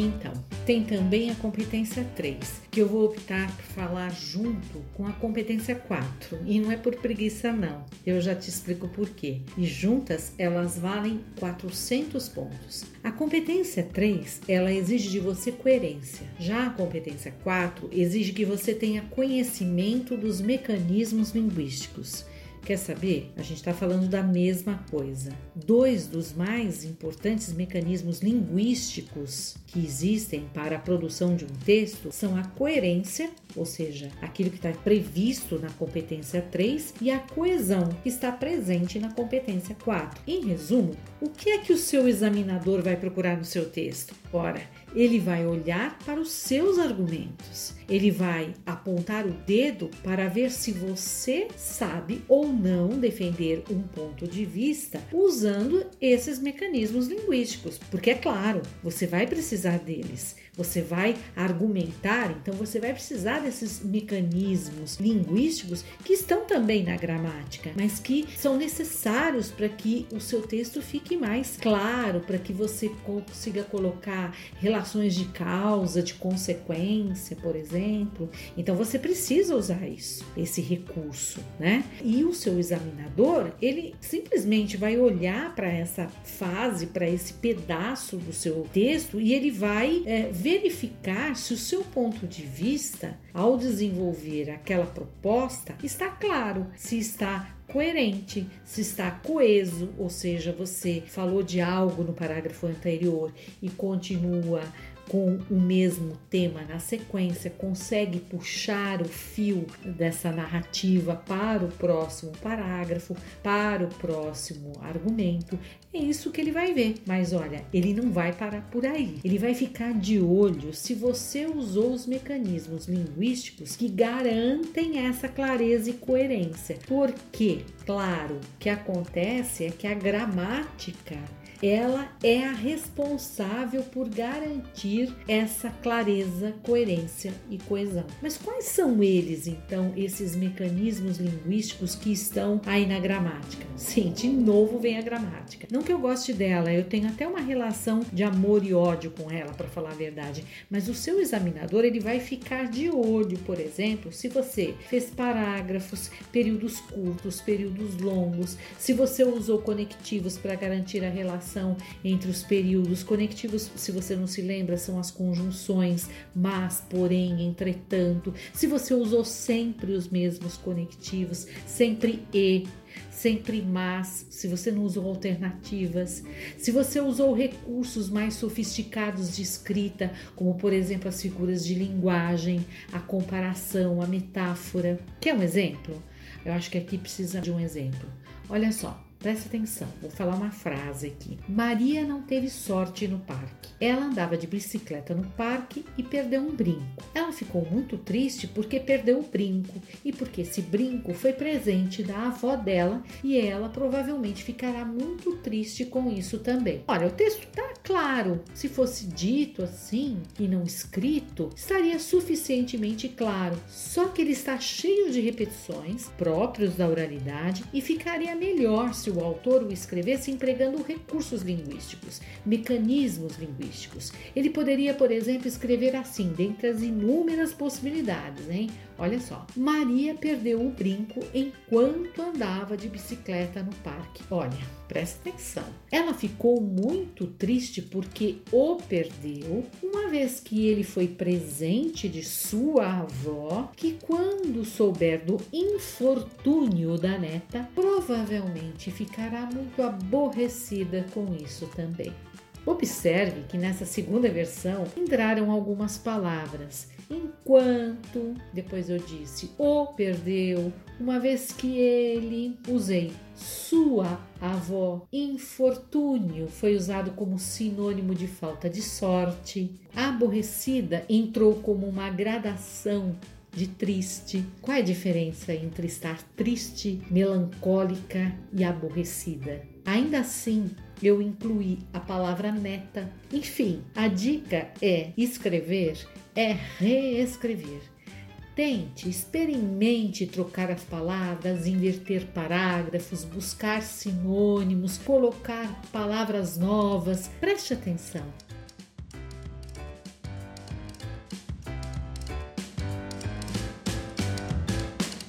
Então, tem também a competência 3, que eu vou optar por falar junto com a competência 4. E não é por preguiça, não. Eu já te explico por quê. E juntas elas valem 400 pontos. A competência 3, ela exige de você coerência. Já a competência 4 exige que você tenha conhecimento dos mecanismos linguísticos. Quer saber? A gente está falando da mesma coisa. Dois dos mais importantes mecanismos linguísticos que existem para a produção de um texto são a coerência, ou seja, aquilo que está previsto na competência 3, e a coesão, que está presente na competência 4. Em resumo, o que é que o seu examinador vai procurar no seu texto? Ora, ele vai olhar para os seus argumentos, ele vai apontar o dedo para ver se você sabe ou não defender um ponto de vista usando esses mecanismos linguísticos, porque é claro, você vai precisar deles. Você vai argumentar, então você vai precisar desses mecanismos linguísticos que estão também na gramática, mas que são necessários para que o seu texto fique mais claro, para que você consiga colocar relações de causa, de consequência, por exemplo. Então você precisa usar isso, esse recurso, né? E o seu examinador, ele simplesmente vai olhar para essa fase, para esse pedaço do seu texto e ele vai é, verificar se o seu ponto de vista, ao desenvolver aquela proposta, está claro, se está coerente, se está coeso, ou seja, você falou de algo no parágrafo anterior e continua com o mesmo tema na sequência, consegue puxar o fio dessa narrativa para o próximo parágrafo, para o próximo argumento. É isso que ele vai ver. Mas olha, ele não vai parar por aí. Ele vai ficar de olho se você usou os mecanismos linguísticos que garantem essa clareza e coerência. Porque, claro, o que acontece é que a gramática ela é a responsável por garantir essa clareza, coerência e coesão. Mas quais são eles, então, esses mecanismos linguísticos que estão aí na gramática? Sim, de novo vem a gramática. Não que eu goste dela, eu tenho até uma relação de amor e ódio com ela, para falar a verdade, mas o seu examinador ele vai ficar de olho, por exemplo, se você fez parágrafos, períodos curtos, períodos longos, se você usou conectivos para garantir a relação relação entre os períodos conectivos, se você não se lembra, são as conjunções mas, porém, entretanto. Se você usou sempre os mesmos conectivos, sempre e, sempre mas, se você não usou alternativas, se você usou recursos mais sofisticados de escrita, como por exemplo as figuras de linguagem, a comparação, a metáfora. Quer um exemplo? Eu acho que aqui precisa de um exemplo. Olha só, Presta atenção, vou falar uma frase aqui. Maria não teve sorte no parque. Ela andava de bicicleta no parque e perdeu um brinco. Ela ficou muito triste porque perdeu o brinco e porque esse brinco foi presente da avó dela e ela provavelmente ficará muito triste com isso também. Olha, o texto tá claro. Se fosse dito assim e não escrito, estaria suficientemente claro. Só que ele está cheio de repetições próprios da oralidade e ficaria melhor se o autor o escrevesse empregando recursos linguísticos, mecanismos linguísticos. Ele poderia, por exemplo, escrever assim, dentre as inúmeras possibilidades, hein? Olha só. Maria perdeu o brinco enquanto andava de bicicleta no parque. Olha, presta atenção. Ela ficou muito triste porque o perdeu, uma vez que ele foi presente de sua avó, que quando souber do infortúnio da neta, provavelmente ficará muito aborrecida com isso também. Observe que nessa segunda versão entraram algumas palavras. Enquanto, depois eu disse, o perdeu, uma vez que ele, usei sua avó, infortúnio foi usado como sinônimo de falta de sorte, aborrecida entrou como uma gradação de triste. Qual é a diferença entre estar triste, melancólica e aborrecida? Ainda assim, eu incluí a palavra neta. Enfim, a dica é escrever, é reescrever. Tente, experimente trocar as palavras, inverter parágrafos, buscar sinônimos, colocar palavras novas. Preste atenção.